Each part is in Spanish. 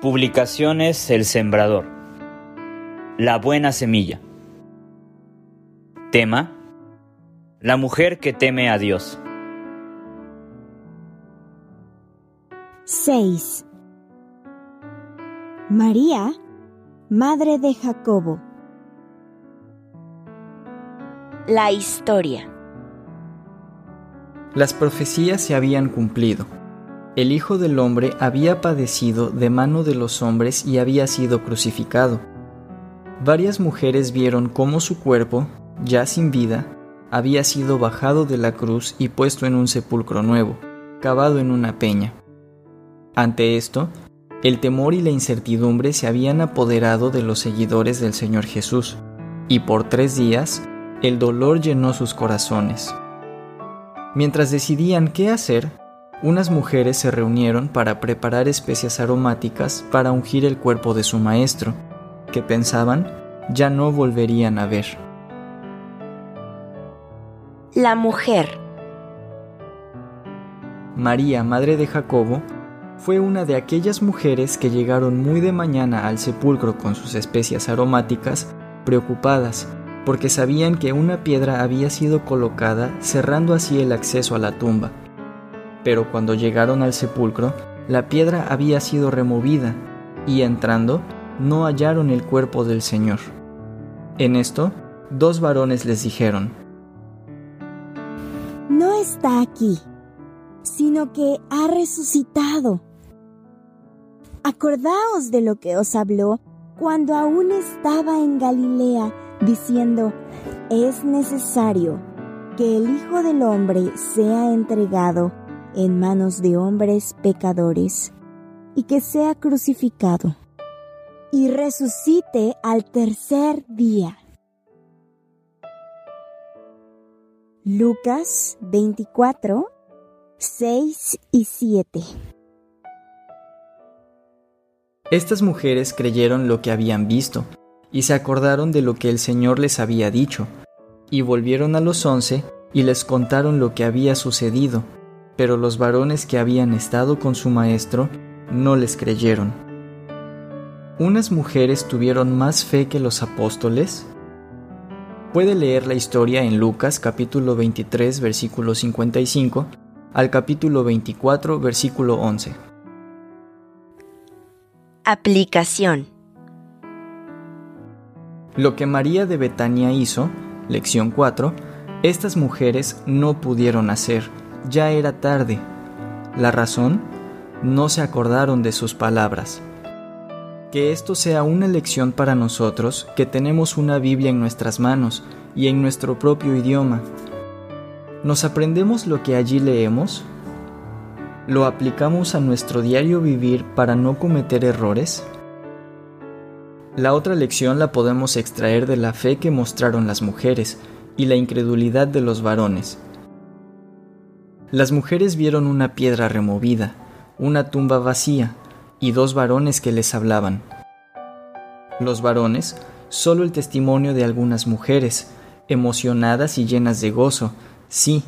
Publicaciones El Sembrador. La buena semilla. Tema. La mujer que teme a Dios. 6. María, madre de Jacobo. La historia. Las profecías se habían cumplido. El Hijo del Hombre había padecido de mano de los hombres y había sido crucificado. Varias mujeres vieron cómo su cuerpo, ya sin vida, había sido bajado de la cruz y puesto en un sepulcro nuevo, cavado en una peña. Ante esto, el temor y la incertidumbre se habían apoderado de los seguidores del Señor Jesús, y por tres días el dolor llenó sus corazones. Mientras decidían qué hacer, unas mujeres se reunieron para preparar especias aromáticas para ungir el cuerpo de su maestro, que pensaban ya no volverían a ver. La mujer. María, madre de Jacobo, fue una de aquellas mujeres que llegaron muy de mañana al sepulcro con sus especias aromáticas, preocupadas, porque sabían que una piedra había sido colocada cerrando así el acceso a la tumba. Pero cuando llegaron al sepulcro, la piedra había sido removida, y entrando, no hallaron el cuerpo del Señor. En esto, dos varones les dijeron, No está aquí, sino que ha resucitado. Acordaos de lo que os habló cuando aún estaba en Galilea, diciendo, es necesario que el Hijo del Hombre sea entregado en manos de hombres pecadores y que sea crucificado y resucite al tercer día. Lucas 24, 6 y 7 Estas mujeres creyeron lo que habían visto y se acordaron de lo que el Señor les había dicho, y volvieron a los once y les contaron lo que había sucedido, pero los varones que habían estado con su maestro no les creyeron. ¿Unas mujeres tuvieron más fe que los apóstoles? Puede leer la historia en Lucas capítulo 23 versículo 55 al capítulo 24 versículo 11. Aplicación. Lo que María de Betania hizo, lección 4, estas mujeres no pudieron hacer, ya era tarde. La razón, no se acordaron de sus palabras. Que esto sea una lección para nosotros que tenemos una Biblia en nuestras manos y en nuestro propio idioma. ¿Nos aprendemos lo que allí leemos? ¿Lo aplicamos a nuestro diario vivir para no cometer errores? La otra lección la podemos extraer de la fe que mostraron las mujeres y la incredulidad de los varones. Las mujeres vieron una piedra removida, una tumba vacía y dos varones que les hablaban. Los varones, solo el testimonio de algunas mujeres, emocionadas y llenas de gozo, sí,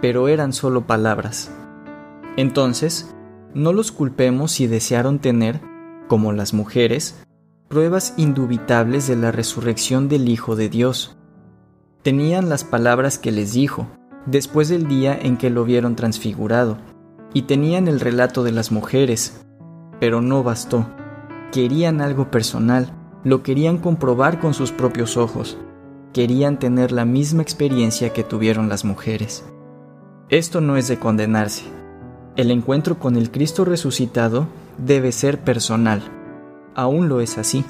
pero eran solo palabras. Entonces, no los culpemos si desearon tener, como las mujeres, pruebas indubitables de la resurrección del Hijo de Dios. Tenían las palabras que les dijo, después del día en que lo vieron transfigurado, y tenían el relato de las mujeres, pero no bastó. Querían algo personal, lo querían comprobar con sus propios ojos, querían tener la misma experiencia que tuvieron las mujeres. Esto no es de condenarse, el encuentro con el Cristo resucitado debe ser personal. Aún lo es así.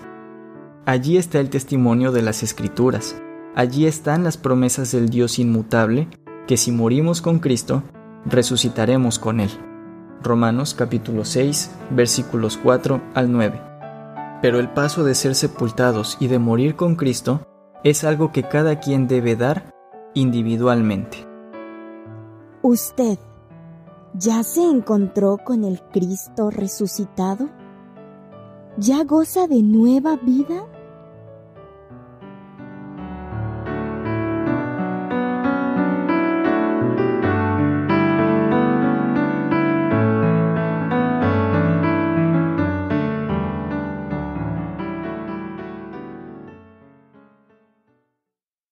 Allí está el testimonio de las Escrituras. Allí están las promesas del Dios inmutable, que si morimos con Cristo, resucitaremos con Él. Romanos capítulo 6, versículos 4 al 9. Pero el paso de ser sepultados y de morir con Cristo es algo que cada quien debe dar individualmente. Usted ¿Ya se encontró con el Cristo resucitado? ¿Ya goza de nueva vida?